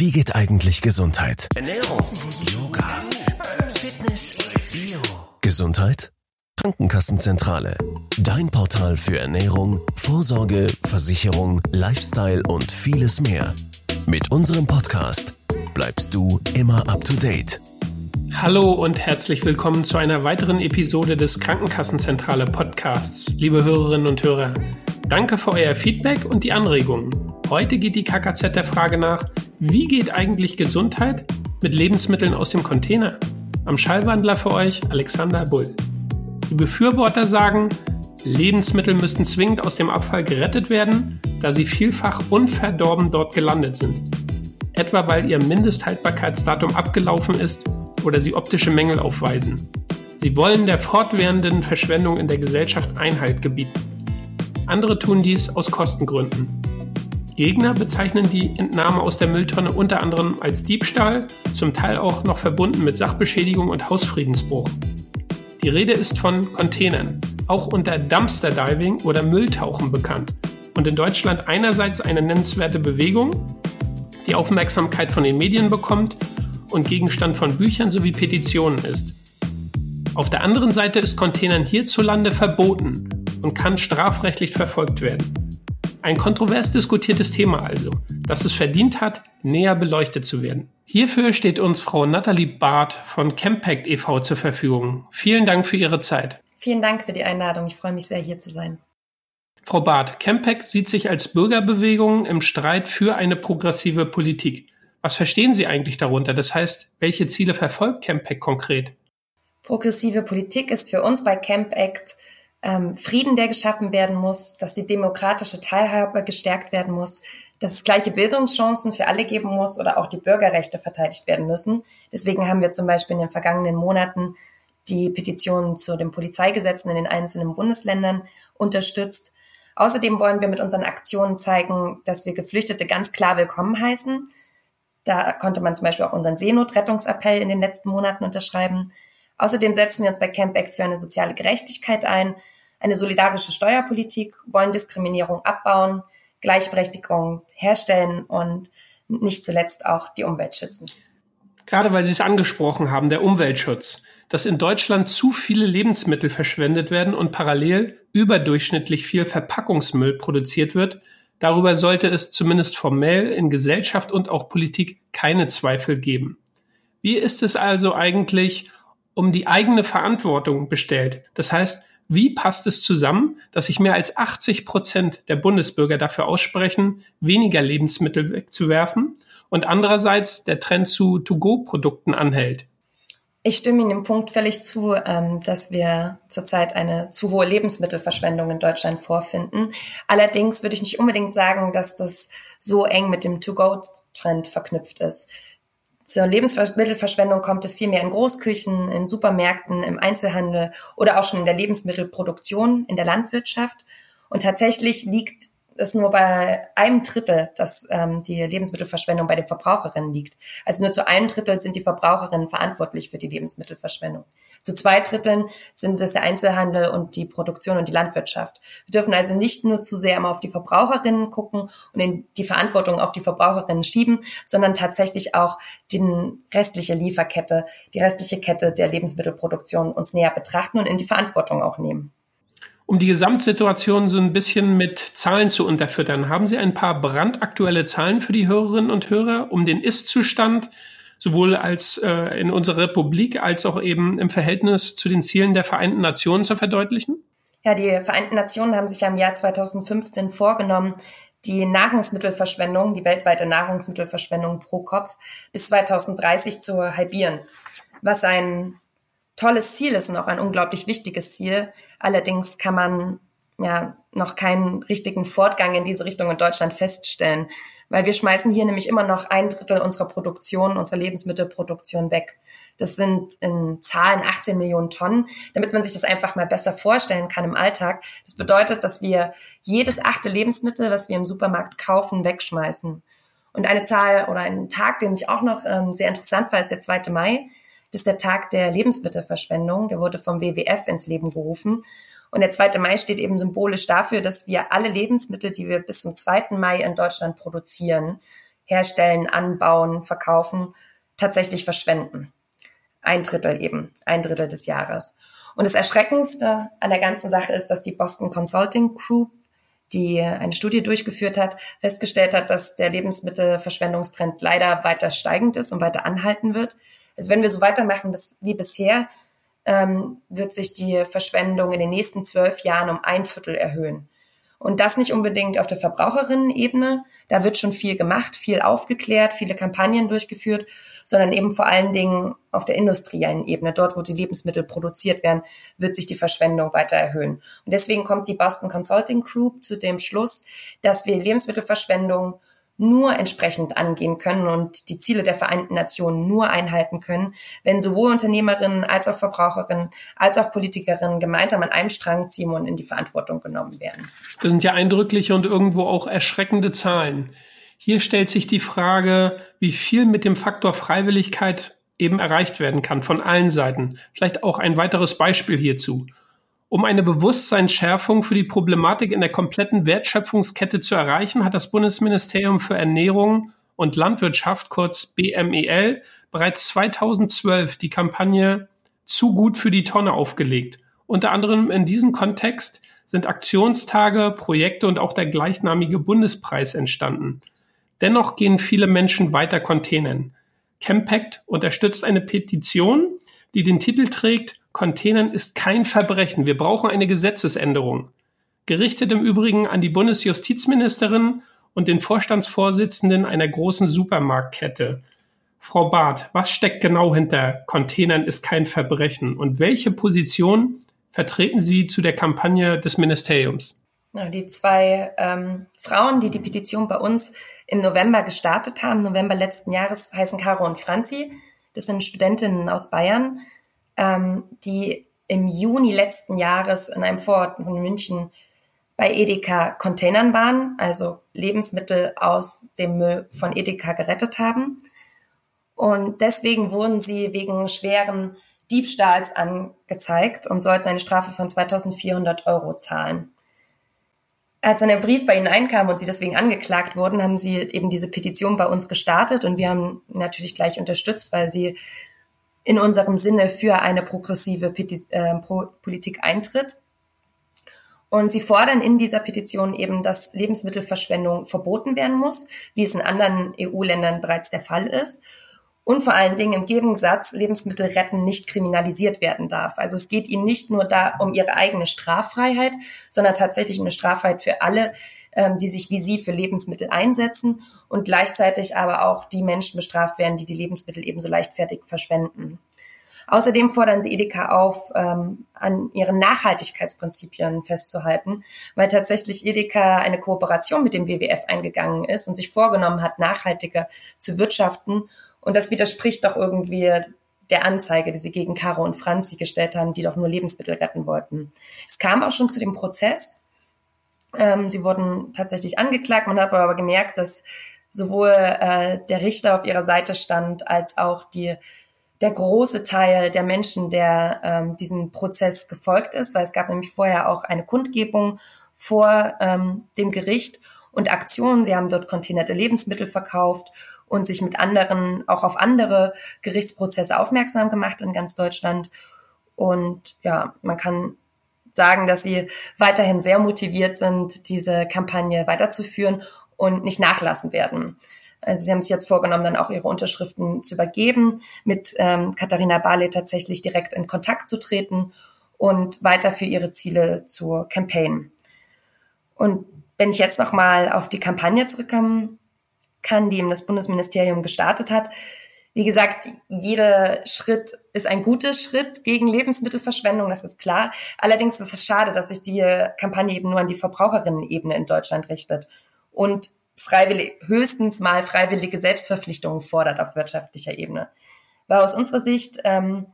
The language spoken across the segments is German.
Wie geht eigentlich Gesundheit? Ernährung, Yoga, Fitness, Bio. Gesundheit? Krankenkassenzentrale. Dein Portal für Ernährung, Vorsorge, Versicherung, Lifestyle und vieles mehr. Mit unserem Podcast bleibst du immer up to date. Hallo und herzlich willkommen zu einer weiteren Episode des Krankenkassenzentrale Podcasts, liebe Hörerinnen und Hörer. Danke für euer Feedback und die Anregungen. Heute geht die KKZ der Frage nach, wie geht eigentlich Gesundheit mit Lebensmitteln aus dem Container? Am Schallwandler für euch Alexander Bull. Die Befürworter sagen, Lebensmittel müssten zwingend aus dem Abfall gerettet werden, da sie vielfach unverdorben dort gelandet sind. Etwa weil ihr Mindesthaltbarkeitsdatum abgelaufen ist oder sie optische Mängel aufweisen. Sie wollen der fortwährenden Verschwendung in der Gesellschaft Einhalt gebieten. Andere tun dies aus Kostengründen. Gegner bezeichnen die Entnahme aus der Mülltonne unter anderem als Diebstahl, zum Teil auch noch verbunden mit Sachbeschädigung und Hausfriedensbruch. Die Rede ist von Containern, auch unter Dumpster Diving oder Mülltauchen bekannt und in Deutschland einerseits eine nennenswerte Bewegung, die Aufmerksamkeit von den Medien bekommt und Gegenstand von Büchern sowie Petitionen ist. Auf der anderen Seite ist Containern hierzulande verboten und kann strafrechtlich verfolgt werden. Ein kontrovers diskutiertes Thema also, das es verdient hat, näher beleuchtet zu werden. Hierfür steht uns Frau Nathalie Barth von Campact e.V. zur Verfügung. Vielen Dank für Ihre Zeit. Vielen Dank für die Einladung. Ich freue mich sehr, hier zu sein. Frau Barth, Campact sieht sich als Bürgerbewegung im Streit für eine progressive Politik. Was verstehen Sie eigentlich darunter? Das heißt, welche Ziele verfolgt Campact konkret? Progressive Politik ist für uns bei Campact ähm, Frieden, der geschaffen werden muss, dass die demokratische Teilhabe gestärkt werden muss, dass es gleiche Bildungschancen für alle geben muss oder auch die Bürgerrechte verteidigt werden müssen. Deswegen haben wir zum Beispiel in den vergangenen Monaten die Petitionen zu den Polizeigesetzen in den einzelnen Bundesländern unterstützt. Außerdem wollen wir mit unseren Aktionen zeigen, dass wir Geflüchtete ganz klar willkommen heißen. Da konnte man zum Beispiel auch unseren Seenotrettungsappell in den letzten Monaten unterschreiben. Außerdem setzen wir uns bei Camp Act für eine soziale Gerechtigkeit ein, eine solidarische Steuerpolitik, wollen Diskriminierung abbauen, Gleichberechtigung herstellen und nicht zuletzt auch die Umwelt schützen. Gerade weil Sie es angesprochen haben, der Umweltschutz, dass in Deutschland zu viele Lebensmittel verschwendet werden und parallel überdurchschnittlich viel Verpackungsmüll produziert wird, darüber sollte es zumindest formell in Gesellschaft und auch Politik keine Zweifel geben. Wie ist es also eigentlich um die eigene Verantwortung bestellt. Das heißt, wie passt es zusammen, dass sich mehr als 80 Prozent der Bundesbürger dafür aussprechen, weniger Lebensmittel wegzuwerfen und andererseits der Trend zu To-Go-Produkten anhält? Ich stimme Ihnen im Punkt völlig zu, ähm, dass wir zurzeit eine zu hohe Lebensmittelverschwendung in Deutschland vorfinden. Allerdings würde ich nicht unbedingt sagen, dass das so eng mit dem To-Go-Trend verknüpft ist. Zur Lebensmittelverschwendung kommt es vielmehr in Großküchen, in Supermärkten, im Einzelhandel oder auch schon in der Lebensmittelproduktion, in der Landwirtschaft. Und tatsächlich liegt es nur bei einem Drittel, dass ähm, die Lebensmittelverschwendung bei den Verbraucherinnen liegt. Also nur zu einem Drittel sind die Verbraucherinnen verantwortlich für die Lebensmittelverschwendung. Zu zwei Dritteln sind es der Einzelhandel und die Produktion und die Landwirtschaft. Wir dürfen also nicht nur zu sehr immer auf die Verbraucherinnen gucken und die Verantwortung auf die Verbraucherinnen schieben, sondern tatsächlich auch die restliche Lieferkette, die restliche Kette der Lebensmittelproduktion uns näher betrachten und in die Verantwortung auch nehmen. Um die Gesamtsituation so ein bisschen mit Zahlen zu unterfüttern, haben Sie ein paar brandaktuelle Zahlen für die Hörerinnen und Hörer, um den Ist-Zustand sowohl als äh, in unserer Republik als auch eben im Verhältnis zu den Zielen der Vereinten Nationen zu verdeutlichen? Ja, die Vereinten Nationen haben sich ja im Jahr 2015 vorgenommen, die Nahrungsmittelverschwendung, die weltweite Nahrungsmittelverschwendung pro Kopf bis 2030 zu halbieren. Was ein tolles Ziel ist und auch ein unglaublich wichtiges Ziel. Allerdings kann man ja noch keinen richtigen Fortgang in diese Richtung in Deutschland feststellen weil wir schmeißen hier nämlich immer noch ein Drittel unserer Produktion, unserer Lebensmittelproduktion weg. Das sind in Zahlen 18 Millionen Tonnen, damit man sich das einfach mal besser vorstellen kann im Alltag. Das bedeutet, dass wir jedes achte Lebensmittel, was wir im Supermarkt kaufen, wegschmeißen. Und eine Zahl oder ein Tag, den ich auch noch ähm, sehr interessant war, ist der 2. Mai. Das ist der Tag der Lebensmittelverschwendung. Der wurde vom WWF ins Leben gerufen. Und der 2. Mai steht eben symbolisch dafür, dass wir alle Lebensmittel, die wir bis zum 2. Mai in Deutschland produzieren, herstellen, anbauen, verkaufen, tatsächlich verschwenden. Ein Drittel eben, ein Drittel des Jahres. Und das Erschreckendste an der ganzen Sache ist, dass die Boston Consulting Group, die eine Studie durchgeführt hat, festgestellt hat, dass der Lebensmittelverschwendungstrend leider weiter steigend ist und weiter anhalten wird. Also wenn wir so weitermachen wie bisher, ähm, wird sich die Verschwendung in den nächsten zwölf Jahren um ein Viertel erhöhen. Und das nicht unbedingt auf der Verbraucherinnen-Ebene. Da wird schon viel gemacht, viel aufgeklärt, viele Kampagnen durchgeführt, sondern eben vor allen Dingen auf der industriellen Ebene. Dort, wo die Lebensmittel produziert werden, wird sich die Verschwendung weiter erhöhen. Und deswegen kommt die Boston Consulting Group zu dem Schluss, dass wir Lebensmittelverschwendung nur entsprechend angehen können und die Ziele der Vereinten Nationen nur einhalten können, wenn sowohl Unternehmerinnen als auch Verbraucherinnen als auch Politikerinnen gemeinsam an einem Strang ziehen und in die Verantwortung genommen werden. Das sind ja eindrückliche und irgendwo auch erschreckende Zahlen. Hier stellt sich die Frage, wie viel mit dem Faktor Freiwilligkeit eben erreicht werden kann von allen Seiten. Vielleicht auch ein weiteres Beispiel hierzu. Um eine Bewusstseinsschärfung für die Problematik in der kompletten Wertschöpfungskette zu erreichen, hat das Bundesministerium für Ernährung und Landwirtschaft, kurz BMEL, bereits 2012 die Kampagne Zu gut für die Tonne aufgelegt. Unter anderem in diesem Kontext sind Aktionstage, Projekte und auch der gleichnamige Bundespreis entstanden. Dennoch gehen viele Menschen weiter Containern. Campact unterstützt eine Petition, die den Titel trägt Containern ist kein Verbrechen. Wir brauchen eine Gesetzesänderung. Gerichtet im Übrigen an die Bundesjustizministerin und den Vorstandsvorsitzenden einer großen Supermarktkette. Frau Barth, was steckt genau hinter Containern ist kein Verbrechen und welche Position vertreten Sie zu der Kampagne des Ministeriums? Die zwei ähm, Frauen, die die Petition bei uns im November gestartet haben, November letzten Jahres, heißen Caro und Franzi. Das sind Studentinnen aus Bayern ähm, die im Juni letzten Jahres in einem Vorort von München bei Edeka Containern waren, also Lebensmittel aus dem Müll von Edeka gerettet haben. Und deswegen wurden sie wegen schweren Diebstahls angezeigt und sollten eine Strafe von 2400 Euro zahlen. Als dann der Brief bei ihnen einkam und sie deswegen angeklagt wurden, haben sie eben diese Petition bei uns gestartet und wir haben natürlich gleich unterstützt, weil sie in unserem Sinne für eine progressive Peti äh, Politik eintritt. Und sie fordern in dieser Petition eben, dass Lebensmittelverschwendung verboten werden muss, wie es in anderen EU-Ländern bereits der Fall ist. Und vor allen Dingen im Gegensatz, Lebensmittel retten nicht kriminalisiert werden darf. Also es geht ihnen nicht nur da um ihre eigene Straffreiheit, sondern tatsächlich um eine Straffreiheit für alle, ähm, die sich wie sie für Lebensmittel einsetzen und gleichzeitig aber auch die Menschen bestraft werden, die die Lebensmittel ebenso leichtfertig verschwenden. Außerdem fordern sie Edeka auf, ähm, an ihren Nachhaltigkeitsprinzipien festzuhalten, weil tatsächlich Edeka eine Kooperation mit dem WWF eingegangen ist und sich vorgenommen hat, nachhaltiger zu wirtschaften. Und das widerspricht doch irgendwie der Anzeige, die sie gegen Caro und Franzi gestellt haben, die doch nur Lebensmittel retten wollten. Es kam auch schon zu dem Prozess. Ähm, sie wurden tatsächlich angeklagt. Man hat aber gemerkt, dass sowohl äh, der Richter auf ihrer Seite stand, als auch die, der große Teil der Menschen, der ähm, diesem Prozess gefolgt ist, weil es gab nämlich vorher auch eine Kundgebung vor ähm, dem Gericht und Aktionen. Sie haben dort containerte Lebensmittel verkauft und sich mit anderen auch auf andere Gerichtsprozesse aufmerksam gemacht in ganz Deutschland. Und ja, man kann sagen, dass sie weiterhin sehr motiviert sind, diese Kampagne weiterzuführen und nicht nachlassen werden. Also sie haben sich jetzt vorgenommen, dann auch ihre Unterschriften zu übergeben, mit ähm, Katharina Barley tatsächlich direkt in Kontakt zu treten und weiter für ihre Ziele zu campaignen. Und wenn ich jetzt nochmal auf die Kampagne zurückkommen kann, die eben das Bundesministerium gestartet hat, wie gesagt, jeder Schritt ist ein guter Schritt gegen Lebensmittelverschwendung, das ist klar. Allerdings ist es schade, dass sich die Kampagne eben nur an die Verbraucherinnen-Ebene in Deutschland richtet und freiwillig, höchstens mal freiwillige Selbstverpflichtungen fordert auf wirtschaftlicher Ebene. Weil aus unserer Sicht ähm,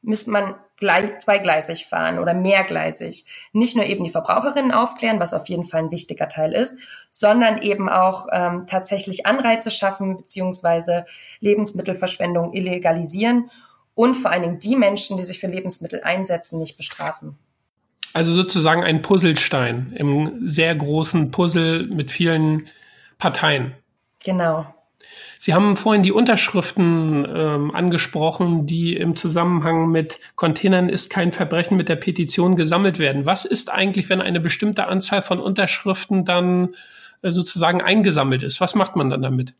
müsste man gleich, zweigleisig fahren oder mehrgleisig. Nicht nur eben die Verbraucherinnen aufklären, was auf jeden Fall ein wichtiger Teil ist, sondern eben auch ähm, tatsächlich Anreize schaffen beziehungsweise Lebensmittelverschwendung illegalisieren und vor allen Dingen die Menschen, die sich für Lebensmittel einsetzen, nicht bestrafen. Also sozusagen ein Puzzlestein im sehr großen Puzzle mit vielen Parteien. Genau. Sie haben vorhin die Unterschriften ähm, angesprochen, die im Zusammenhang mit Containern ist kein Verbrechen mit der Petition gesammelt werden. Was ist eigentlich, wenn eine bestimmte Anzahl von Unterschriften dann äh, sozusagen eingesammelt ist? Was macht man dann damit?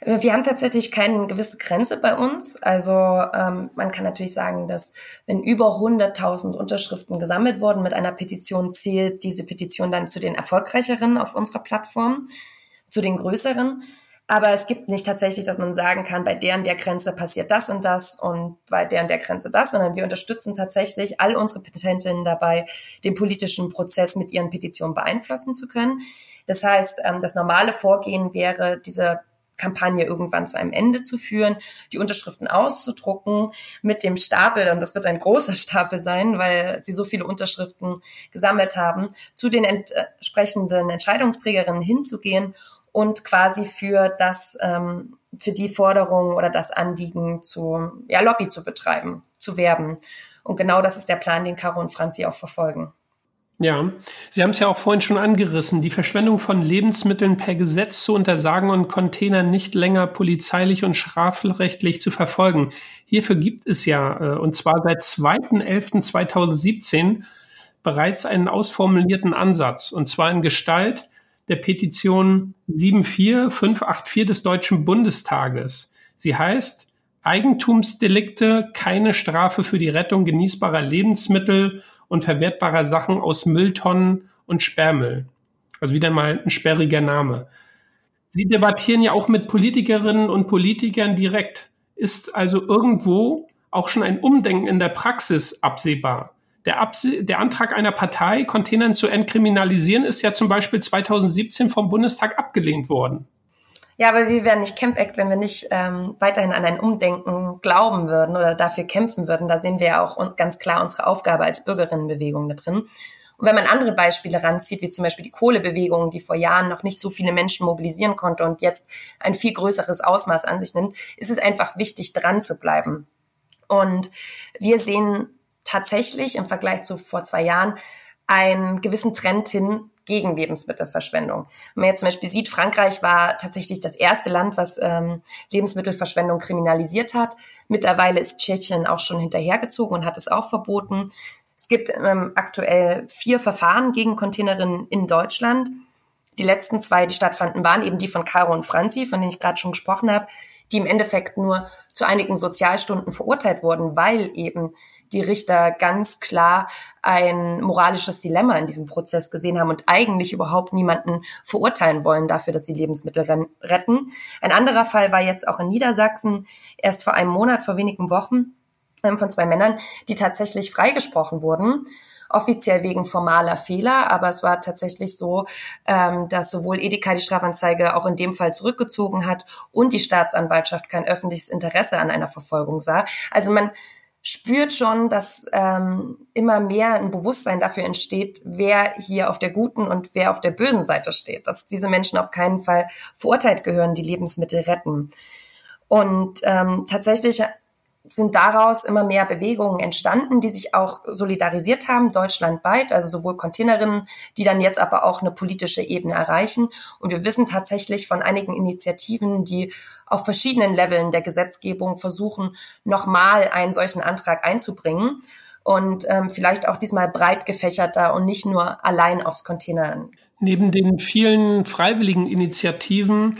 Äh, wir haben tatsächlich keine gewisse Grenze bei uns. Also ähm, man kann natürlich sagen, dass wenn über 100.000 Unterschriften gesammelt wurden mit einer Petition, zählt diese Petition dann zu den erfolgreicheren auf unserer Plattform, zu den größeren. Aber es gibt nicht tatsächlich, dass man sagen kann, bei der und der Grenze passiert das und das und bei der und der Grenze das, sondern wir unterstützen tatsächlich all unsere Petentinnen dabei, den politischen Prozess mit ihren Petitionen beeinflussen zu können. Das heißt, ähm, das normale Vorgehen wäre, diese Kampagne irgendwann zu einem Ende zu führen, die Unterschriften auszudrucken mit dem Stapel, und das wird ein großer Stapel sein, weil sie so viele Unterschriften gesammelt haben, zu den entsprechenden Entscheidungsträgerinnen hinzugehen und quasi für das, ähm, für die Forderung oder das Anliegen zu, ja, Lobby zu betreiben, zu werben. Und genau das ist der Plan, den Caro und Franzi auch verfolgen. Ja, Sie haben es ja auch vorhin schon angerissen, die Verschwendung von Lebensmitteln per Gesetz zu untersagen und Container nicht länger polizeilich und strafrechtlich zu verfolgen. Hierfür gibt es ja, äh, und zwar seit 2.11.2017, bereits einen ausformulierten Ansatz, und zwar in Gestalt der Petition 74584 des Deutschen Bundestages. Sie heißt Eigentumsdelikte, keine Strafe für die Rettung genießbarer Lebensmittel und verwertbarer Sachen aus Mülltonnen und Sperrmüll. Also wieder mal ein sperriger Name. Sie debattieren ja auch mit Politikerinnen und Politikern direkt. Ist also irgendwo auch schon ein Umdenken in der Praxis absehbar? Der, Abse der Antrag einer Partei, Containern zu entkriminalisieren, ist ja zum Beispiel 2017 vom Bundestag abgelehnt worden. Ja, aber wir wären nicht Camp Act, wenn wir nicht ähm, weiterhin an ein Umdenken glauben würden oder dafür kämpfen würden. Da sehen wir ja auch ganz klar unsere Aufgabe als Bürgerinnenbewegung da drin. Und wenn man andere Beispiele ranzieht, wie zum Beispiel die Kohlebewegung, die vor Jahren noch nicht so viele Menschen mobilisieren konnte und jetzt ein viel größeres Ausmaß an sich nimmt, ist es einfach wichtig, dran zu bleiben. Und wir sehen tatsächlich im Vergleich zu vor zwei Jahren einen gewissen Trend hin gegen Lebensmittelverschwendung. Wenn man jetzt zum Beispiel sieht, Frankreich war tatsächlich das erste Land, was ähm, Lebensmittelverschwendung kriminalisiert hat. Mittlerweile ist Tschechien auch schon hinterhergezogen und hat es auch verboten. Es gibt ähm, aktuell vier Verfahren gegen Containerinnen in Deutschland. Die letzten zwei, die stattfanden, waren eben die von Caro und Franzi, von denen ich gerade schon gesprochen habe, die im Endeffekt nur zu einigen Sozialstunden verurteilt wurden, weil eben die Richter ganz klar ein moralisches Dilemma in diesem Prozess gesehen haben und eigentlich überhaupt niemanden verurteilen wollen dafür, dass sie Lebensmittel retten. Ein anderer Fall war jetzt auch in Niedersachsen erst vor einem Monat, vor wenigen Wochen, ähm, von zwei Männern, die tatsächlich freigesprochen wurden offiziell wegen formaler Fehler, aber es war tatsächlich so, ähm, dass sowohl Edeka die Strafanzeige auch in dem Fall zurückgezogen hat und die Staatsanwaltschaft kein öffentliches Interesse an einer Verfolgung sah. Also man spürt schon, dass ähm, immer mehr ein Bewusstsein dafür entsteht, wer hier auf der guten und wer auf der bösen Seite steht, dass diese Menschen auf keinen Fall verurteilt gehören, die Lebensmittel retten. Und ähm, tatsächlich sind daraus immer mehr Bewegungen entstanden, die sich auch solidarisiert haben, deutschlandweit, also sowohl Containerinnen, die dann jetzt aber auch eine politische Ebene erreichen. Und wir wissen tatsächlich von einigen Initiativen, die auf verschiedenen Leveln der Gesetzgebung versuchen, nochmal einen solchen Antrag einzubringen und ähm, vielleicht auch diesmal breit gefächerter und nicht nur allein aufs Containern. Neben den vielen freiwilligen Initiativen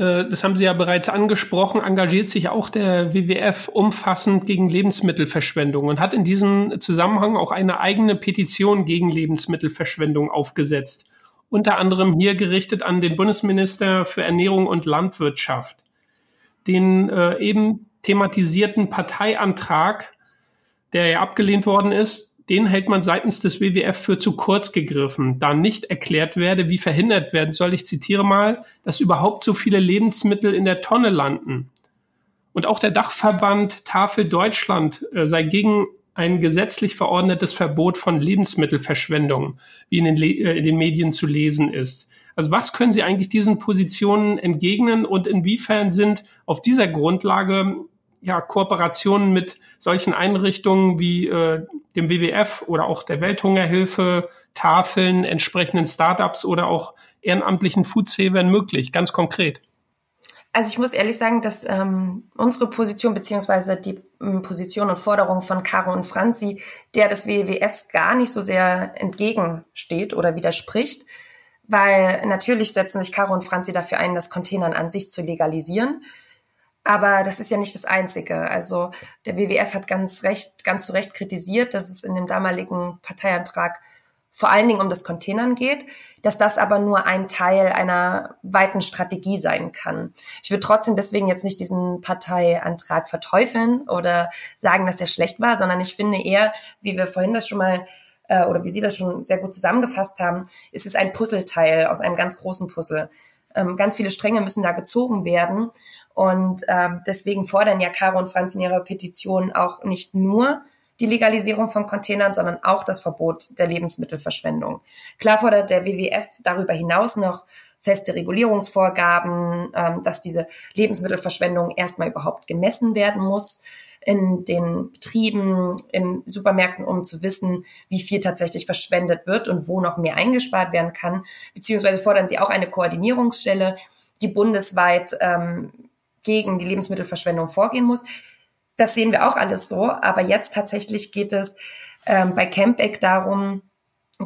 das haben Sie ja bereits angesprochen, engagiert sich auch der WWF umfassend gegen Lebensmittelverschwendung und hat in diesem Zusammenhang auch eine eigene Petition gegen Lebensmittelverschwendung aufgesetzt. Unter anderem hier gerichtet an den Bundesminister für Ernährung und Landwirtschaft. Den äh, eben thematisierten Parteiantrag, der ja abgelehnt worden ist, den hält man seitens des WWF für zu kurz gegriffen, da nicht erklärt werde, wie verhindert werden soll, ich zitiere mal, dass überhaupt so viele Lebensmittel in der Tonne landen. Und auch der Dachverband Tafel Deutschland äh, sei gegen ein gesetzlich verordnetes Verbot von Lebensmittelverschwendung, wie in den, Le äh, in den Medien zu lesen ist. Also was können Sie eigentlich diesen Positionen entgegnen und inwiefern sind auf dieser Grundlage ja, Kooperationen mit solchen Einrichtungen wie äh, dem WWF oder auch der Welthungerhilfe, Tafeln, entsprechenden Startups oder auch ehrenamtlichen Foodsavern möglich, ganz konkret? Also ich muss ehrlich sagen, dass ähm, unsere Position beziehungsweise die ähm, Position und Forderung von Caro und Franzi der des WWFs gar nicht so sehr entgegensteht oder widerspricht, weil natürlich setzen sich Caro und Franzi dafür ein, das Containern an sich zu legalisieren. Aber das ist ja nicht das Einzige. Also der WWF hat ganz recht, ganz zu Recht kritisiert, dass es in dem damaligen Parteiantrag vor allen Dingen um das Containern geht, dass das aber nur ein Teil einer weiten Strategie sein kann. Ich würde trotzdem deswegen jetzt nicht diesen Parteiantrag verteufeln oder sagen, dass er schlecht war, sondern ich finde eher, wie wir vorhin das schon mal äh, oder wie Sie das schon sehr gut zusammengefasst haben, ist es ein Puzzleteil aus einem ganz großen Puzzle. Ähm, ganz viele Stränge müssen da gezogen werden. Und ähm, deswegen fordern ja Caro und Franz in ihrer Petition auch nicht nur die Legalisierung von Containern, sondern auch das Verbot der Lebensmittelverschwendung. Klar fordert der WWF darüber hinaus noch feste Regulierungsvorgaben, ähm, dass diese Lebensmittelverschwendung erstmal überhaupt gemessen werden muss in den Betrieben, in Supermärkten, um zu wissen, wie viel tatsächlich verschwendet wird und wo noch mehr eingespart werden kann. Beziehungsweise fordern sie auch eine Koordinierungsstelle, die bundesweit ähm, gegen die Lebensmittelverschwendung vorgehen muss. Das sehen wir auch alles so. Aber jetzt tatsächlich geht es ähm, bei Campback darum,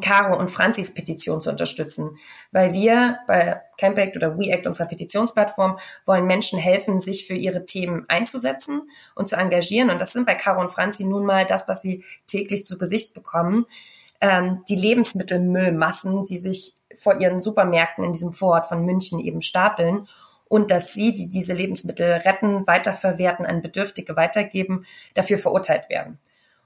Caro und Franzis Petition zu unterstützen, weil wir bei Campact oder WeAct, unserer Petitionsplattform, wollen Menschen helfen, sich für ihre Themen einzusetzen und zu engagieren. Und das sind bei Caro und Franzi nun mal das, was sie täglich zu Gesicht bekommen. Ähm, die Lebensmittelmüllmassen, die sich vor ihren Supermärkten in diesem Vorort von München eben stapeln und dass sie, die diese Lebensmittel retten, weiterverwerten, an Bedürftige weitergeben, dafür verurteilt werden.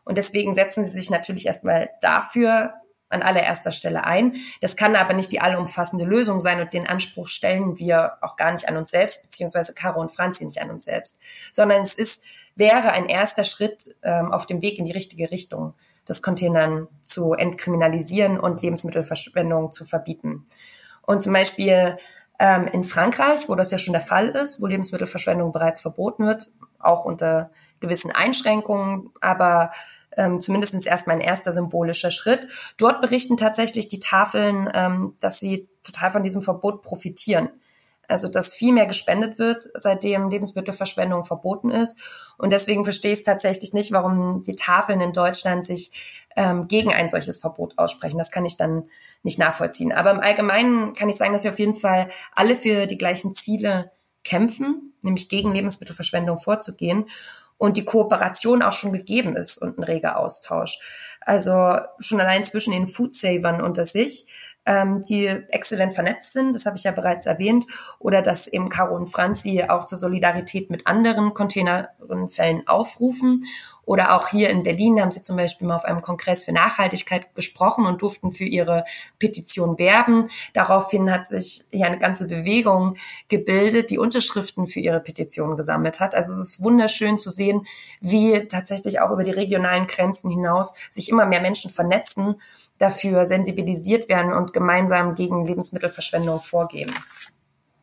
Und deswegen setzen sie sich natürlich erstmal dafür an allererster Stelle ein. Das kann aber nicht die allumfassende Lösung sein und den Anspruch stellen wir auch gar nicht an uns selbst, beziehungsweise Caro und Franzi nicht an uns selbst, sondern es ist, wäre ein erster Schritt ähm, auf dem Weg in die richtige Richtung, das Containern zu entkriminalisieren und Lebensmittelverschwendung zu verbieten. Und zum Beispiel ähm, in Frankreich, wo das ja schon der Fall ist, wo Lebensmittelverschwendung bereits verboten wird, auch unter gewissen Einschränkungen, aber ähm, zumindest erstmal ein erster symbolischer Schritt. Dort berichten tatsächlich die Tafeln, ähm, dass sie total von diesem Verbot profitieren. Also dass viel mehr gespendet wird, seitdem Lebensmittelverschwendung verboten ist. Und deswegen verstehe ich es tatsächlich nicht, warum die Tafeln in Deutschland sich ähm, gegen ein solches Verbot aussprechen. Das kann ich dann nicht nachvollziehen. Aber im Allgemeinen kann ich sagen, dass wir auf jeden Fall alle für die gleichen Ziele kämpfen, nämlich gegen Lebensmittelverschwendung vorzugehen und die Kooperation auch schon gegeben ist und ein reger Austausch. Also schon allein zwischen den Foodsavern unter sich, ähm, die exzellent vernetzt sind, das habe ich ja bereits erwähnt, oder dass eben Caro und Franzi auch zur Solidarität mit anderen Containerfällen aufrufen oder auch hier in Berlin haben sie zum Beispiel mal auf einem Kongress für Nachhaltigkeit gesprochen und durften für ihre Petition werben. Daraufhin hat sich hier eine ganze Bewegung gebildet, die Unterschriften für ihre Petition gesammelt hat. Also es ist wunderschön zu sehen, wie tatsächlich auch über die regionalen Grenzen hinaus sich immer mehr Menschen vernetzen, dafür sensibilisiert werden und gemeinsam gegen Lebensmittelverschwendung vorgehen.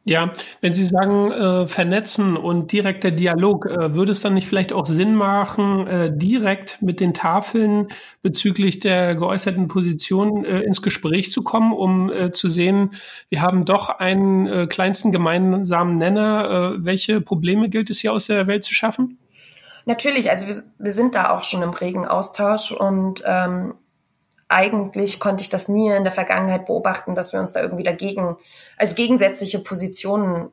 Ja, wenn Sie sagen äh, vernetzen und direkter Dialog, äh, würde es dann nicht vielleicht auch Sinn machen, äh, direkt mit den Tafeln bezüglich der geäußerten Position äh, ins Gespräch zu kommen, um äh, zu sehen, wir haben doch einen äh, kleinsten gemeinsamen Nenner. Welche Probleme gilt es hier aus der Welt zu schaffen? Natürlich, also wir, wir sind da auch schon im regen Austausch und ähm, eigentlich konnte ich das nie in der Vergangenheit beobachten, dass wir uns da irgendwie dagegen, also gegensätzliche Positionen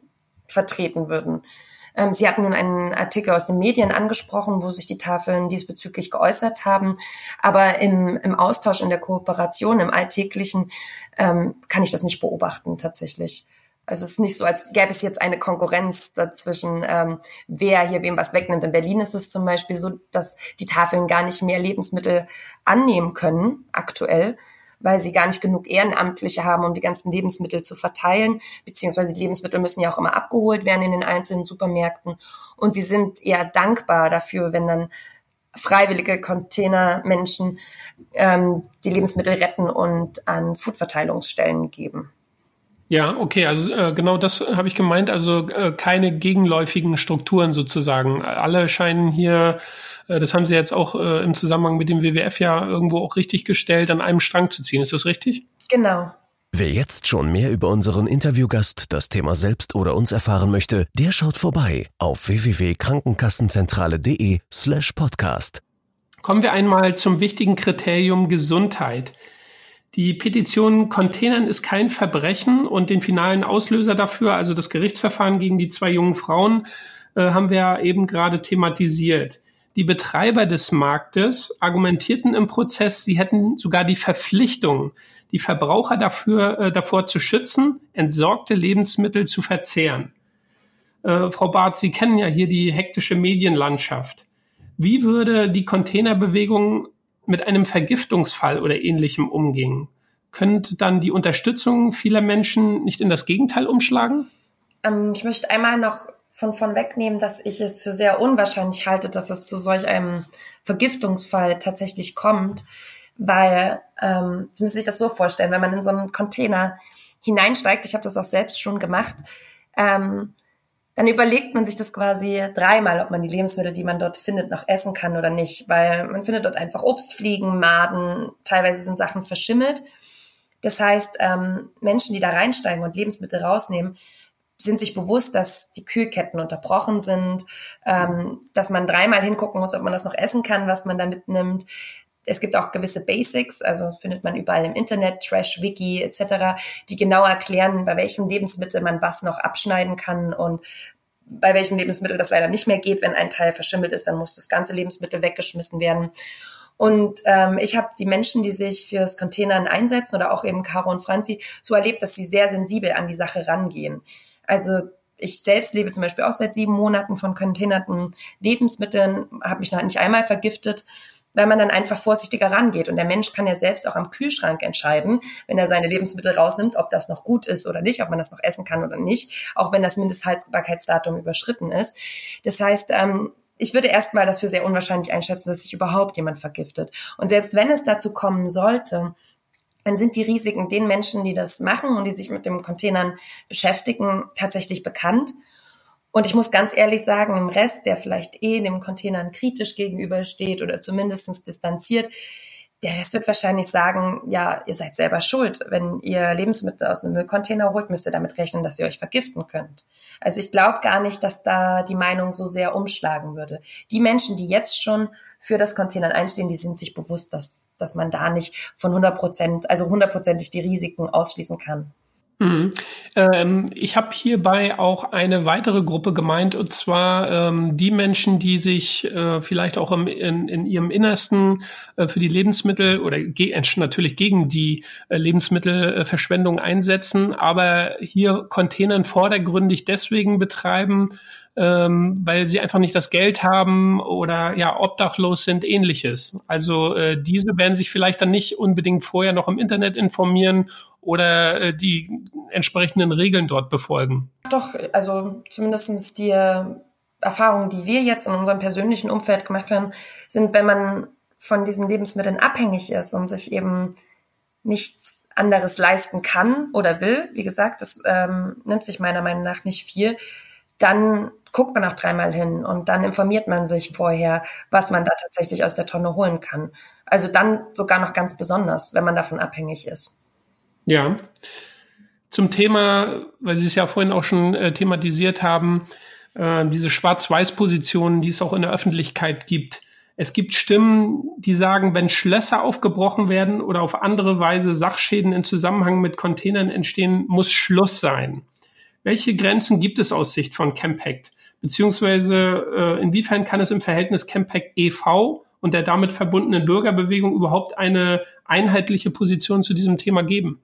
vertreten würden. Ähm, Sie hatten nun einen Artikel aus den Medien angesprochen, wo sich die Tafeln diesbezüglich geäußert haben. Aber im, im Austausch, in der Kooperation, im Alltäglichen ähm, kann ich das nicht beobachten tatsächlich. Also es ist nicht so, als gäbe es jetzt eine Konkurrenz dazwischen, ähm, wer hier wem was wegnimmt. In Berlin ist es zum Beispiel so, dass die Tafeln gar nicht mehr Lebensmittel annehmen können aktuell, weil sie gar nicht genug Ehrenamtliche haben, um die ganzen Lebensmittel zu verteilen. Beziehungsweise die Lebensmittel müssen ja auch immer abgeholt werden in den einzelnen Supermärkten. Und sie sind eher dankbar dafür, wenn dann freiwillige Containermenschen ähm, die Lebensmittel retten und an Foodverteilungsstellen geben. Ja, okay, also äh, genau das habe ich gemeint, also äh, keine gegenläufigen Strukturen sozusagen. Alle scheinen hier, äh, das haben Sie jetzt auch äh, im Zusammenhang mit dem WWF ja irgendwo auch richtig gestellt, an einem Strang zu ziehen. Ist das richtig? Genau. Wer jetzt schon mehr über unseren Interviewgast, das Thema selbst oder uns erfahren möchte, der schaut vorbei auf www.krankenkassenzentrale.de slash podcast. Kommen wir einmal zum wichtigen Kriterium Gesundheit. Die Petition Containern ist kein Verbrechen und den finalen Auslöser dafür, also das Gerichtsverfahren gegen die zwei jungen Frauen, äh, haben wir eben gerade thematisiert. Die Betreiber des Marktes argumentierten im Prozess, sie hätten sogar die Verpflichtung, die Verbraucher dafür, äh, davor zu schützen, entsorgte Lebensmittel zu verzehren. Äh, Frau Barth, Sie kennen ja hier die hektische Medienlandschaft. Wie würde die Containerbewegung mit einem Vergiftungsfall oder ähnlichem umgehen? Könnte dann die Unterstützung vieler Menschen nicht in das Gegenteil umschlagen? Ähm, ich möchte einmal noch von, von wegnehmen, dass ich es für sehr unwahrscheinlich halte, dass es zu solch einem Vergiftungsfall tatsächlich kommt, weil ähm, Sie müssen sich das so vorstellen, wenn man in so einen Container hineinsteigt, ich habe das auch selbst schon gemacht, ähm, dann überlegt man sich das quasi dreimal, ob man die Lebensmittel, die man dort findet, noch essen kann oder nicht, weil man findet dort einfach Obstfliegen, Maden, teilweise sind Sachen verschimmelt. Das heißt, ähm, Menschen, die da reinsteigen und Lebensmittel rausnehmen, sind sich bewusst, dass die Kühlketten unterbrochen sind, ähm, dass man dreimal hingucken muss, ob man das noch essen kann, was man da mitnimmt. Es gibt auch gewisse Basics, also findet man überall im Internet, Trash, Wiki etc., die genau erklären, bei welchem Lebensmittel man was noch abschneiden kann und bei welchem Lebensmittel das leider nicht mehr geht. Wenn ein Teil verschimmelt ist, dann muss das ganze Lebensmittel weggeschmissen werden. Und ähm, ich habe die Menschen, die sich fürs Containern einsetzen oder auch eben Caro und Franzi, so erlebt, dass sie sehr sensibel an die Sache rangehen. Also ich selbst lebe zum Beispiel auch seit sieben Monaten von containerten Lebensmitteln, habe mich noch nicht einmal vergiftet, weil man dann einfach vorsichtiger rangeht. Und der Mensch kann ja selbst auch am Kühlschrank entscheiden, wenn er seine Lebensmittel rausnimmt, ob das noch gut ist oder nicht, ob man das noch essen kann oder nicht, auch wenn das Mindesthaltbarkeitsdatum überschritten ist. Das heißt, ähm, ich würde erstmal das für sehr unwahrscheinlich einschätzen, dass sich überhaupt jemand vergiftet. Und selbst wenn es dazu kommen sollte, dann sind die Risiken den Menschen, die das machen und die sich mit dem Containern beschäftigen, tatsächlich bekannt. Und ich muss ganz ehrlich sagen, im Rest, der vielleicht eh dem Containern kritisch gegenübersteht oder zumindestens distanziert, der Rest wird wahrscheinlich sagen, ja, ihr seid selber schuld. Wenn ihr Lebensmittel aus einem Müllcontainer holt, müsst ihr damit rechnen, dass ihr euch vergiften könnt. Also ich glaube gar nicht, dass da die Meinung so sehr umschlagen würde. Die Menschen, die jetzt schon für das Containern einstehen, die sind sich bewusst, dass, dass man da nicht von 100 Prozent, also hundertprozentig die Risiken ausschließen kann. Mhm. Ähm, ich habe hierbei auch eine weitere Gruppe gemeint, und zwar ähm, die Menschen, die sich äh, vielleicht auch im, in, in ihrem Innersten äh, für die Lebensmittel oder ge natürlich gegen die äh, Lebensmittelverschwendung einsetzen, aber hier Containern vordergründig deswegen betreiben, ähm, weil sie einfach nicht das Geld haben oder ja obdachlos sind, ähnliches. Also äh, diese werden sich vielleicht dann nicht unbedingt vorher noch im Internet informieren oder äh, die entsprechenden Regeln dort befolgen. Doch, also zumindestens die äh, Erfahrungen, die wir jetzt in unserem persönlichen Umfeld gemacht haben, sind, wenn man von diesen Lebensmitteln abhängig ist und sich eben nichts anderes leisten kann oder will, wie gesagt, das ähm, nimmt sich meiner Meinung nach nicht viel, dann guckt man auch dreimal hin und dann informiert man sich vorher, was man da tatsächlich aus der Tonne holen kann. Also dann sogar noch ganz besonders, wenn man davon abhängig ist. Ja. Zum Thema, weil Sie es ja vorhin auch schon äh, thematisiert haben, äh, diese Schwarz-Weiß-Positionen, die es auch in der Öffentlichkeit gibt. Es gibt Stimmen, die sagen, wenn Schlösser aufgebrochen werden oder auf andere Weise Sachschäden in Zusammenhang mit Containern entstehen, muss Schluss sein. Welche Grenzen gibt es aus Sicht von Campact? Beziehungsweise äh, inwiefern kann es im Verhältnis Campact e.V. und der damit verbundenen Bürgerbewegung überhaupt eine einheitliche Position zu diesem Thema geben?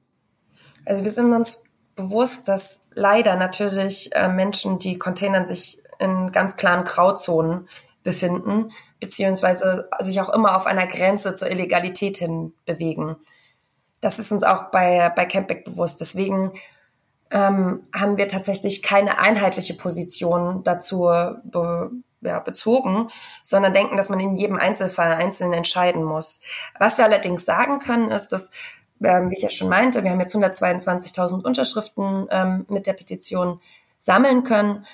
Also wir sind uns bewusst, dass leider natürlich äh, Menschen, die Containern sich in ganz klaren Grauzonen befinden, beziehungsweise sich auch immer auf einer Grenze zur Illegalität hin bewegen. Das ist uns auch bei, bei Campback bewusst. Deswegen ähm, haben wir tatsächlich keine einheitliche Position dazu be, ja, bezogen, sondern denken, dass man in jedem Einzelfall einzeln entscheiden muss. Was wir allerdings sagen können, ist, dass ähm, wie ich ja schon meinte, wir haben jetzt 122.000 Unterschriften ähm, mit der Petition sammeln können.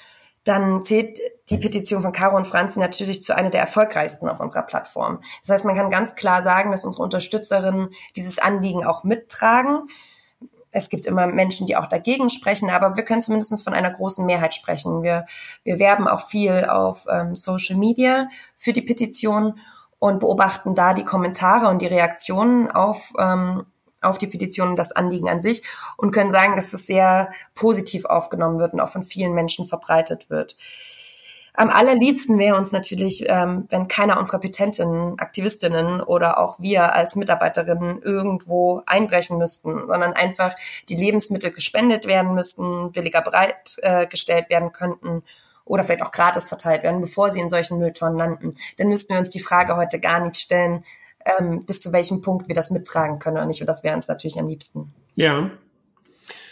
Dann zählt die Petition von Caro und Franzi natürlich zu einer der erfolgreichsten auf unserer Plattform. Das heißt, man kann ganz klar sagen, dass unsere Unterstützerinnen dieses Anliegen auch mittragen. Es gibt immer Menschen, die auch dagegen sprechen, aber wir können zumindest von einer großen Mehrheit sprechen. Wir, wir werben auch viel auf ähm, Social Media für die Petition und beobachten da die Kommentare und die Reaktionen auf, ähm, auf die Petition und das Anliegen an sich und können sagen, dass das sehr positiv aufgenommen wird und auch von vielen Menschen verbreitet wird. Am allerliebsten wäre uns natürlich, ähm, wenn keiner unserer Petentinnen, Aktivistinnen oder auch wir als Mitarbeiterinnen irgendwo einbrechen müssten, sondern einfach die Lebensmittel gespendet werden müssten, billiger bereitgestellt äh, werden könnten oder vielleicht auch gratis verteilt werden, bevor sie in solchen Mülltonnen landen. Dann müssten wir uns die Frage heute gar nicht stellen, ähm, bis zu welchem Punkt wir das mittragen können oder nicht. Und das wäre uns natürlich am liebsten. Ja,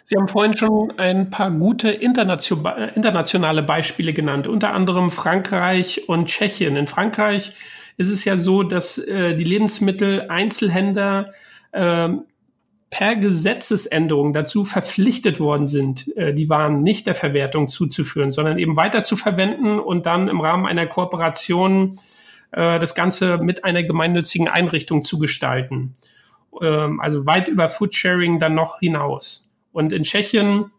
Sie haben vorhin schon ein paar gute internationale Beispiele genannt, unter anderem Frankreich und Tschechien. In Frankreich ist es ja so, dass äh, die Lebensmittel-Einzelhändler äh, per Gesetzesänderung dazu verpflichtet worden sind, äh, die Waren nicht der Verwertung zuzuführen, sondern eben weiter zu verwenden und dann im Rahmen einer Kooperation äh, das Ganze mit einer gemeinnützigen Einrichtung zu gestalten. Ähm, also weit über Foodsharing dann noch hinaus. Und in Tschechien,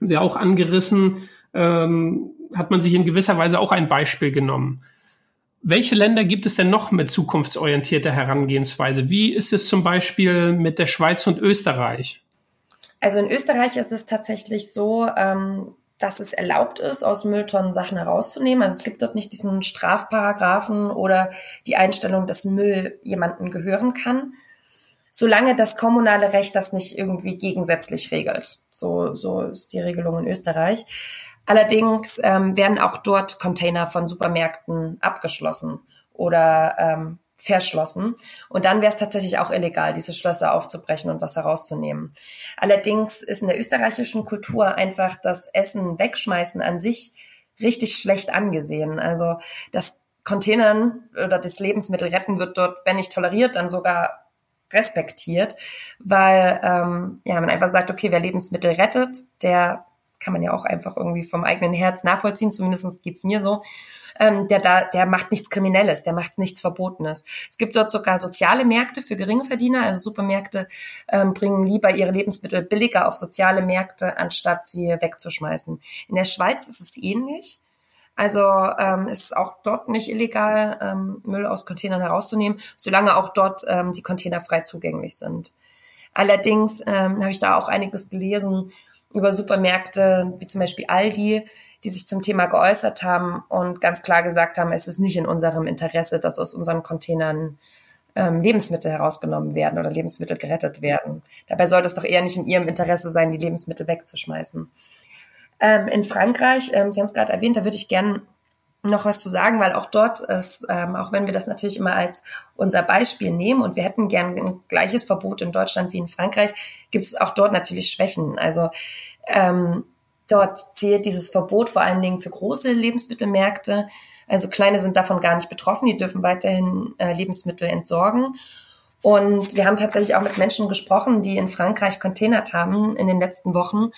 Sie auch angerissen, ähm, hat man sich in gewisser Weise auch ein Beispiel genommen. Welche Länder gibt es denn noch mit zukunftsorientierter Herangehensweise? Wie ist es zum Beispiel mit der Schweiz und Österreich? Also in Österreich ist es tatsächlich so, ähm, dass es erlaubt ist, aus Mülltonnen Sachen herauszunehmen. Also es gibt dort nicht diesen Strafparagraphen oder die Einstellung, dass Müll jemandem gehören kann, solange das kommunale Recht das nicht irgendwie gegensätzlich regelt. So, so ist die Regelung in Österreich. Allerdings ähm, werden auch dort Container von Supermärkten abgeschlossen oder ähm, verschlossen. Und dann wäre es tatsächlich auch illegal, diese Schlösser aufzubrechen und was herauszunehmen. Allerdings ist in der österreichischen Kultur einfach das Essen wegschmeißen an sich richtig schlecht angesehen. Also das Containern oder das Lebensmittel retten wird dort, wenn nicht toleriert, dann sogar respektiert, weil ähm, ja man einfach sagt, okay, wer Lebensmittel rettet, der kann man ja auch einfach irgendwie vom eigenen Herz nachvollziehen, zumindest geht's mir so. Ähm, der da, der macht nichts Kriminelles, der macht nichts Verbotenes. Es gibt dort sogar soziale Märkte für Geringverdiener, also Supermärkte ähm, bringen lieber ihre Lebensmittel billiger auf soziale Märkte, anstatt sie wegzuschmeißen. In der Schweiz ist es ähnlich. Also ähm, es ist auch dort nicht illegal, ähm, Müll aus Containern herauszunehmen, solange auch dort ähm, die Container frei zugänglich sind. Allerdings ähm, habe ich da auch einiges gelesen über Supermärkte, wie zum Beispiel Aldi, die sich zum Thema geäußert haben und ganz klar gesagt haben, es ist nicht in unserem Interesse, dass aus unseren Containern ähm, Lebensmittel herausgenommen werden oder Lebensmittel gerettet werden. Dabei sollte es doch eher nicht in ihrem Interesse sein, die Lebensmittel wegzuschmeißen. Ähm, in Frankreich, ähm, Sie haben es gerade erwähnt, da würde ich gerne noch was zu sagen, weil auch dort ist, ähm, auch wenn wir das natürlich immer als unser Beispiel nehmen und wir hätten gern ein gleiches Verbot in Deutschland wie in Frankreich, gibt es auch dort natürlich Schwächen. Also ähm, dort zählt dieses Verbot vor allen Dingen für große Lebensmittelmärkte. Also kleine sind davon gar nicht betroffen, die dürfen weiterhin äh, Lebensmittel entsorgen. Und wir haben tatsächlich auch mit Menschen gesprochen, die in Frankreich containert haben in den letzten Wochen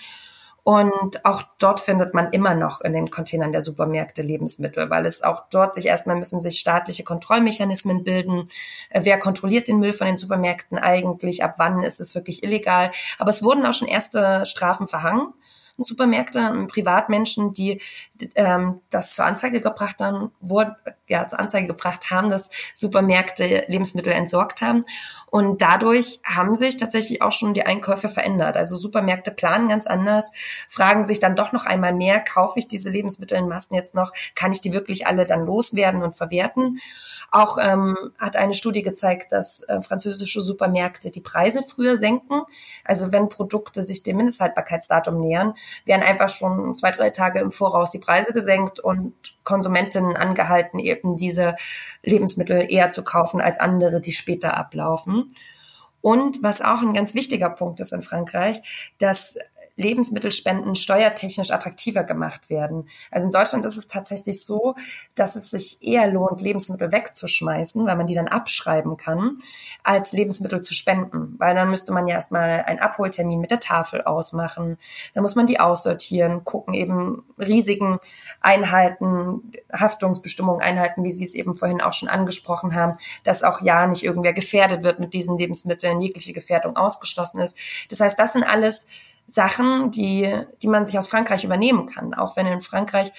und auch dort findet man immer noch in den Containern der Supermärkte Lebensmittel, weil es auch dort sich erstmal müssen sich staatliche Kontrollmechanismen bilden. Äh, wer kontrolliert den Müll von den Supermärkten eigentlich? Ab wann ist es wirklich illegal? Aber es wurden auch schon erste Strafen verhangen. Supermärkte, Privatmenschen, die ähm, das zur Anzeige gebracht haben, wurde, ja, zur Anzeige gebracht haben, dass Supermärkte Lebensmittel entsorgt haben. Und dadurch haben sich tatsächlich auch schon die Einkäufe verändert. Also Supermärkte planen ganz anders, fragen sich dann doch noch einmal mehr, kaufe ich diese Lebensmittel in Massen jetzt noch, kann ich die wirklich alle dann loswerden und verwerten? Auch ähm, hat eine Studie gezeigt, dass äh, französische Supermärkte die Preise früher senken. Also wenn Produkte sich dem Mindesthaltbarkeitsdatum nähern, werden einfach schon zwei, drei Tage im Voraus die Preise gesenkt und Konsumentinnen angehalten, eben diese Lebensmittel eher zu kaufen als andere, die später ablaufen. Und was auch ein ganz wichtiger Punkt ist in Frankreich, dass Lebensmittelspenden steuertechnisch attraktiver gemacht werden. Also in Deutschland ist es tatsächlich so, dass es sich eher lohnt, Lebensmittel wegzuschmeißen, weil man die dann abschreiben kann, als Lebensmittel zu spenden. Weil dann müsste man ja erstmal einen Abholtermin mit der Tafel ausmachen. Dann muss man die aussortieren, gucken, eben Risiken einhalten, Haftungsbestimmungen einhalten, wie Sie es eben vorhin auch schon angesprochen haben, dass auch ja nicht irgendwer gefährdet wird mit diesen Lebensmitteln, jegliche Gefährdung ausgeschlossen ist. Das heißt, das sind alles Sachen, die, die man sich aus Frankreich übernehmen kann. Auch wenn in Frankreich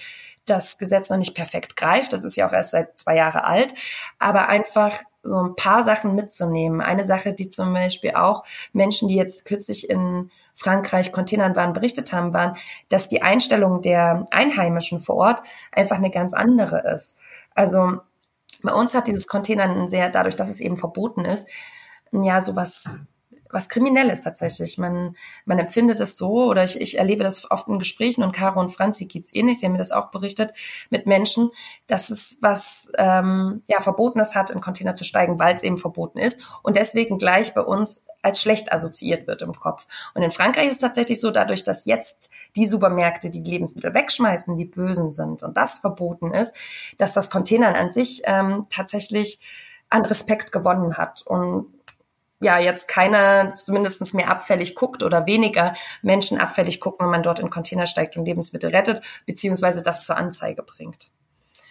das Gesetz noch nicht perfekt greift. Das ist ja auch erst seit zwei Jahre alt. Aber einfach so ein paar Sachen mitzunehmen. Eine Sache, die zum Beispiel auch Menschen, die jetzt kürzlich in Frankreich Containern waren, berichtet haben, waren, dass die Einstellung der Einheimischen vor Ort einfach eine ganz andere ist. Also bei uns hat dieses Containern sehr, dadurch, dass es eben verboten ist, ja, sowas was Kriminelles tatsächlich. Man, man empfindet es so, oder ich, ich erlebe das oft in Gesprächen und Caro und Franzi geht's ähnlich, sie haben mir das auch berichtet, mit Menschen, dass es was ähm, ja Verbotenes hat, in Container zu steigen, weil es eben verboten ist und deswegen gleich bei uns als schlecht assoziiert wird im Kopf. Und in Frankreich ist es tatsächlich so, dadurch, dass jetzt die Supermärkte, die, die Lebensmittel wegschmeißen, die Bösen sind und das verboten ist, dass das Containern an sich ähm, tatsächlich an Respekt gewonnen hat. Und ja jetzt keiner zumindest mehr abfällig guckt oder weniger Menschen abfällig gucken, wenn man dort in Container steigt und Lebensmittel rettet, beziehungsweise das zur Anzeige bringt.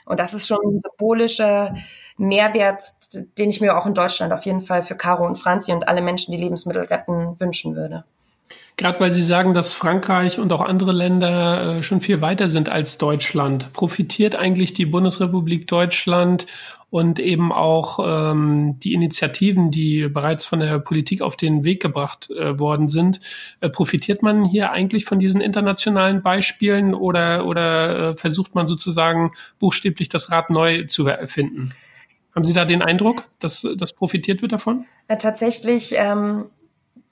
Und das ist schon ein symbolischer Mehrwert, den ich mir auch in Deutschland auf jeden Fall für Caro und Franzi und alle Menschen, die Lebensmittel retten, wünschen würde. Gerade weil Sie sagen, dass Frankreich und auch andere Länder äh, schon viel weiter sind als Deutschland, profitiert eigentlich die Bundesrepublik Deutschland und eben auch ähm, die Initiativen, die bereits von der Politik auf den Weg gebracht äh, worden sind. Äh, profitiert man hier eigentlich von diesen internationalen Beispielen oder, oder äh, versucht man sozusagen buchstäblich das Rad neu zu erfinden? Haben Sie da den Eindruck, dass das profitiert wird davon? Tatsächlich ähm,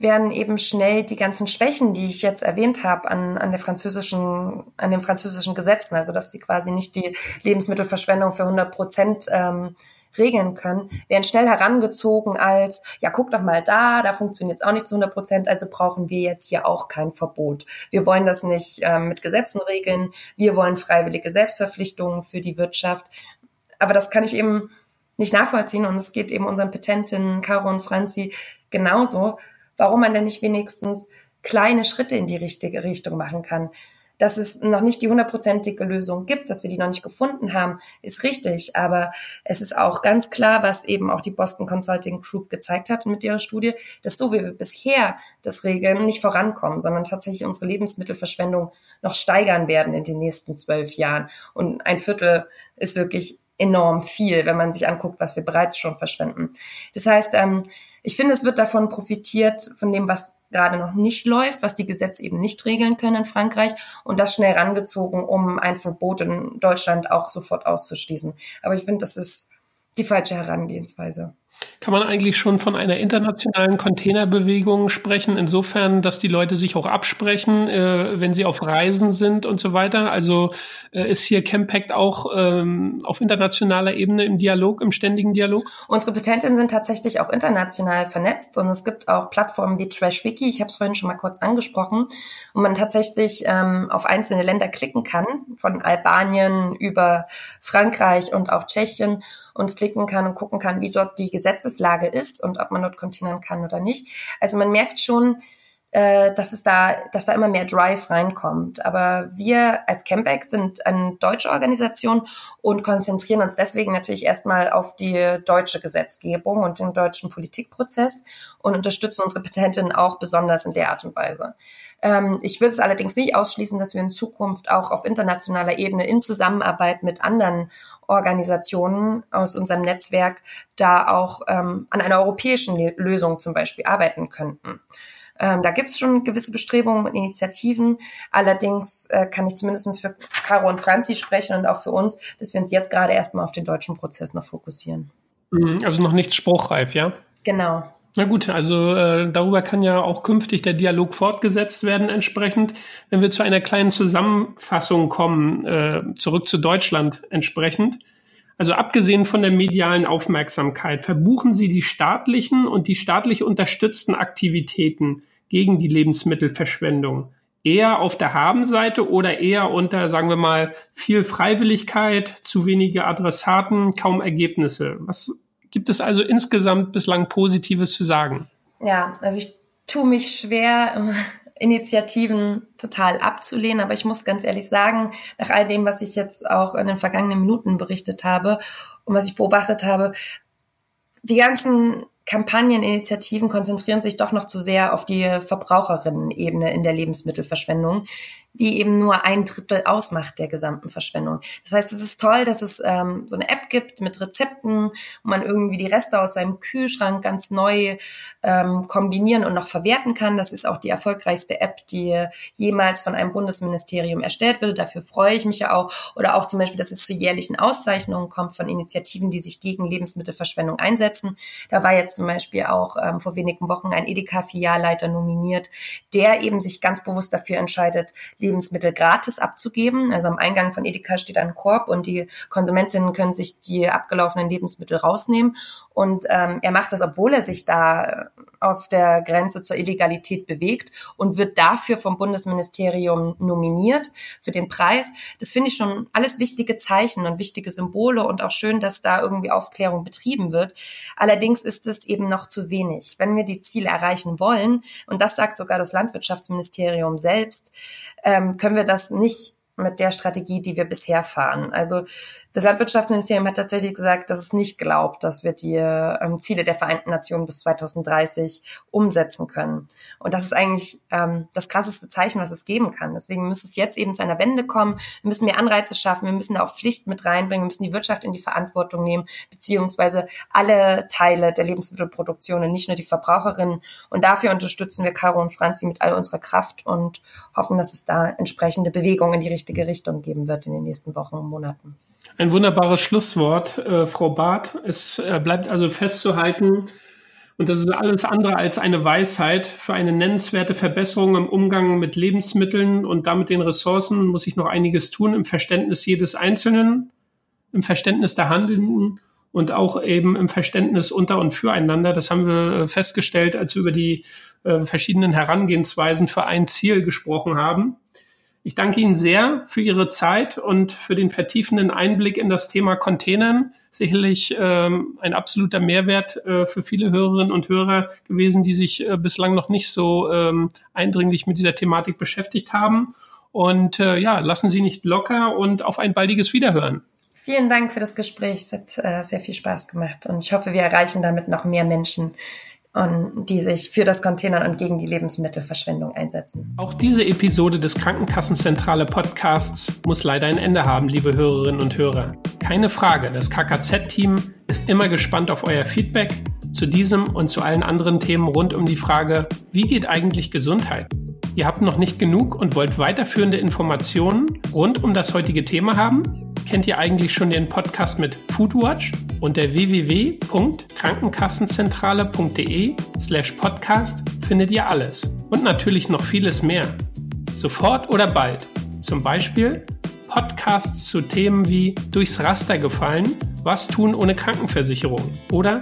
werden eben schnell die ganzen Schwächen, die ich jetzt erwähnt habe, an, an der französischen, an den französischen Gesetzen, also dass die quasi nicht die Lebensmittelverschwendung für 100 Prozent ähm, regeln können, werden schnell herangezogen als, ja, guck doch mal da, da funktioniert es auch nicht zu 100 Prozent, also brauchen wir jetzt hier auch kein Verbot. Wir wollen das nicht ähm, mit Gesetzen regeln, wir wollen freiwillige Selbstverpflichtungen für die Wirtschaft. Aber das kann ich eben nicht nachvollziehen und es geht eben unseren Petentinnen Caro und Franzi genauso warum man denn nicht wenigstens kleine Schritte in die richtige Richtung machen kann. Dass es noch nicht die hundertprozentige Lösung gibt, dass wir die noch nicht gefunden haben, ist richtig. Aber es ist auch ganz klar, was eben auch die Boston Consulting Group gezeigt hat mit ihrer Studie, dass so wie wir bisher das regeln, nicht vorankommen, sondern tatsächlich unsere Lebensmittelverschwendung noch steigern werden in den nächsten zwölf Jahren. Und ein Viertel ist wirklich enorm viel, wenn man sich anguckt, was wir bereits schon verschwenden. Das heißt, ähm, ich finde, es wird davon profitiert, von dem, was gerade noch nicht läuft, was die Gesetze eben nicht regeln können in Frankreich und das schnell rangezogen, um ein Verbot in Deutschland auch sofort auszuschließen. Aber ich finde, das ist die falsche Herangehensweise. Kann man eigentlich schon von einer internationalen Containerbewegung sprechen, insofern, dass die Leute sich auch absprechen, äh, wenn sie auf Reisen sind und so weiter? Also äh, ist hier Campact auch ähm, auf internationaler Ebene im Dialog, im ständigen Dialog? Unsere Petentinnen sind tatsächlich auch international vernetzt und es gibt auch Plattformen wie TrashWiki, ich habe es vorhin schon mal kurz angesprochen, wo man tatsächlich ähm, auf einzelne Länder klicken kann, von Albanien über Frankreich und auch Tschechien und klicken kann und gucken kann, wie dort die Gesetzeslage ist und ob man dort kontinent kann oder nicht. Also man merkt schon, äh, dass es da, dass da immer mehr Drive reinkommt. Aber wir als Campact sind eine deutsche Organisation und konzentrieren uns deswegen natürlich erstmal auf die deutsche Gesetzgebung und den deutschen Politikprozess und unterstützen unsere Petentinnen auch besonders in der Art und Weise. Ähm, ich würde es allerdings nicht ausschließen, dass wir in Zukunft auch auf internationaler Ebene in Zusammenarbeit mit anderen Organisationen aus unserem Netzwerk da auch ähm, an einer europäischen Lösung zum Beispiel arbeiten könnten. Ähm, da gibt es schon gewisse Bestrebungen und Initiativen. Allerdings äh, kann ich zumindest für Caro und Franzi sprechen und auch für uns, dass wir uns jetzt gerade erstmal auf den deutschen Prozess noch fokussieren. Mhm, also noch nichts spruchreif, ja? Genau. Na gut, also äh, darüber kann ja auch künftig der Dialog fortgesetzt werden entsprechend. Wenn wir zu einer kleinen Zusammenfassung kommen, äh, zurück zu Deutschland entsprechend. Also abgesehen von der medialen Aufmerksamkeit, verbuchen Sie die staatlichen und die staatlich unterstützten Aktivitäten gegen die Lebensmittelverschwendung eher auf der Habenseite oder eher unter, sagen wir mal, viel Freiwilligkeit, zu wenige Adressaten, kaum Ergebnisse? Was gibt es also insgesamt bislang Positives zu sagen? Ja, also ich tue mich schwer, Initiativen total abzulehnen, aber ich muss ganz ehrlich sagen, nach all dem, was ich jetzt auch in den vergangenen Minuten berichtet habe und was ich beobachtet habe, die ganzen Kampagneninitiativen konzentrieren sich doch noch zu sehr auf die Verbraucherinnen-Ebene in der Lebensmittelverschwendung die eben nur ein Drittel ausmacht der gesamten Verschwendung. Das heißt, es ist toll, dass es ähm, so eine App gibt mit Rezepten, wo man irgendwie die Reste aus seinem Kühlschrank ganz neu ähm, kombinieren und noch verwerten kann. Das ist auch die erfolgreichste App, die jemals von einem Bundesministerium erstellt wurde. Dafür freue ich mich ja auch. Oder auch zum Beispiel, dass es zu jährlichen Auszeichnungen kommt von Initiativen, die sich gegen Lebensmittelverschwendung einsetzen. Da war jetzt zum Beispiel auch ähm, vor wenigen Wochen ein Edeka-Filialleiter nominiert, der eben sich ganz bewusst dafür entscheidet, Lebensmittel gratis abzugeben. Also am Eingang von Edeka steht ein Korb und die Konsumentinnen können sich die abgelaufenen Lebensmittel rausnehmen. Und ähm, er macht das, obwohl er sich da auf der Grenze zur Illegalität bewegt und wird dafür vom Bundesministerium nominiert für den Preis. Das finde ich schon alles wichtige Zeichen und wichtige Symbole und auch schön, dass da irgendwie Aufklärung betrieben wird. Allerdings ist es eben noch zu wenig. Wenn wir die Ziele erreichen wollen, und das sagt sogar das Landwirtschaftsministerium selbst, ähm, können wir das nicht mit der Strategie, die wir bisher fahren. Also das Landwirtschaftsministerium hat tatsächlich gesagt, dass es nicht glaubt, dass wir die ähm, Ziele der Vereinten Nationen bis 2030 umsetzen können. Und das ist eigentlich ähm, das krasseste Zeichen, was es geben kann. Deswegen muss es jetzt eben zu einer Wende kommen. Wir müssen mehr Anreize schaffen. Wir müssen auch Pflicht mit reinbringen. Wir müssen die Wirtschaft in die Verantwortung nehmen, beziehungsweise alle Teile der Lebensmittelproduktion und nicht nur die Verbraucherinnen. Und dafür unterstützen wir Caro und Franzi mit all unserer Kraft und hoffen, dass es da entsprechende Bewegungen in die richtige Richtung geben wird in den nächsten Wochen und Monaten. Ein wunderbares Schlusswort, äh, Frau Barth. Es äh, bleibt also festzuhalten, und das ist alles andere als eine Weisheit. Für eine nennenswerte Verbesserung im Umgang mit Lebensmitteln und damit den Ressourcen muss ich noch einiges tun im Verständnis jedes Einzelnen, im Verständnis der Handelnden und auch eben im Verständnis unter und füreinander. Das haben wir äh, festgestellt, als wir über die äh, verschiedenen Herangehensweisen für ein Ziel gesprochen haben. Ich danke Ihnen sehr für Ihre Zeit und für den vertiefenden Einblick in das Thema Containern. Sicherlich ähm, ein absoluter Mehrwert äh, für viele Hörerinnen und Hörer gewesen, die sich äh, bislang noch nicht so ähm, eindringlich mit dieser Thematik beschäftigt haben. Und äh, ja, lassen Sie nicht locker und auf ein baldiges Wiederhören. Vielen Dank für das Gespräch. Es hat äh, sehr viel Spaß gemacht und ich hoffe, wir erreichen damit noch mehr Menschen, und die sich für das Containern und gegen die Lebensmittelverschwendung einsetzen. Auch diese Episode des Krankenkassenzentrale Podcasts muss leider ein Ende haben, liebe Hörerinnen und Hörer. Keine Frage, das KKZ-Team ist immer gespannt auf euer Feedback zu diesem und zu allen anderen Themen rund um die Frage, wie geht eigentlich Gesundheit? Ihr habt noch nicht genug und wollt weiterführende Informationen rund um das heutige Thema haben? Kennt ihr eigentlich schon den Podcast mit Foodwatch? Unter www.krankenkassenzentrale.de slash podcast findet ihr alles und natürlich noch vieles mehr. Sofort oder bald. Zum Beispiel Podcasts zu Themen wie Durchs Raster gefallen, Was tun ohne Krankenversicherung oder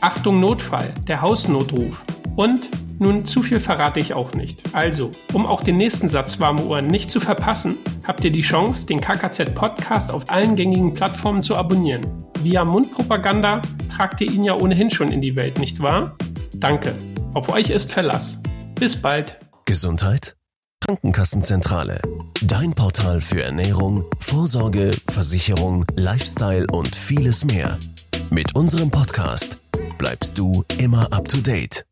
Achtung Notfall, der Hausnotruf und nun, zu viel verrate ich auch nicht. Also, um auch den nächsten Satz warme Ohren nicht zu verpassen, habt ihr die Chance, den KKZ Podcast auf allen gängigen Plattformen zu abonnieren. Via Mundpropaganda tragt ihr ihn ja ohnehin schon in die Welt, nicht wahr? Danke. Auf euch ist Verlass. Bis bald. Gesundheit? Krankenkassenzentrale. Dein Portal für Ernährung, Vorsorge, Versicherung, Lifestyle und vieles mehr. Mit unserem Podcast bleibst du immer up to date.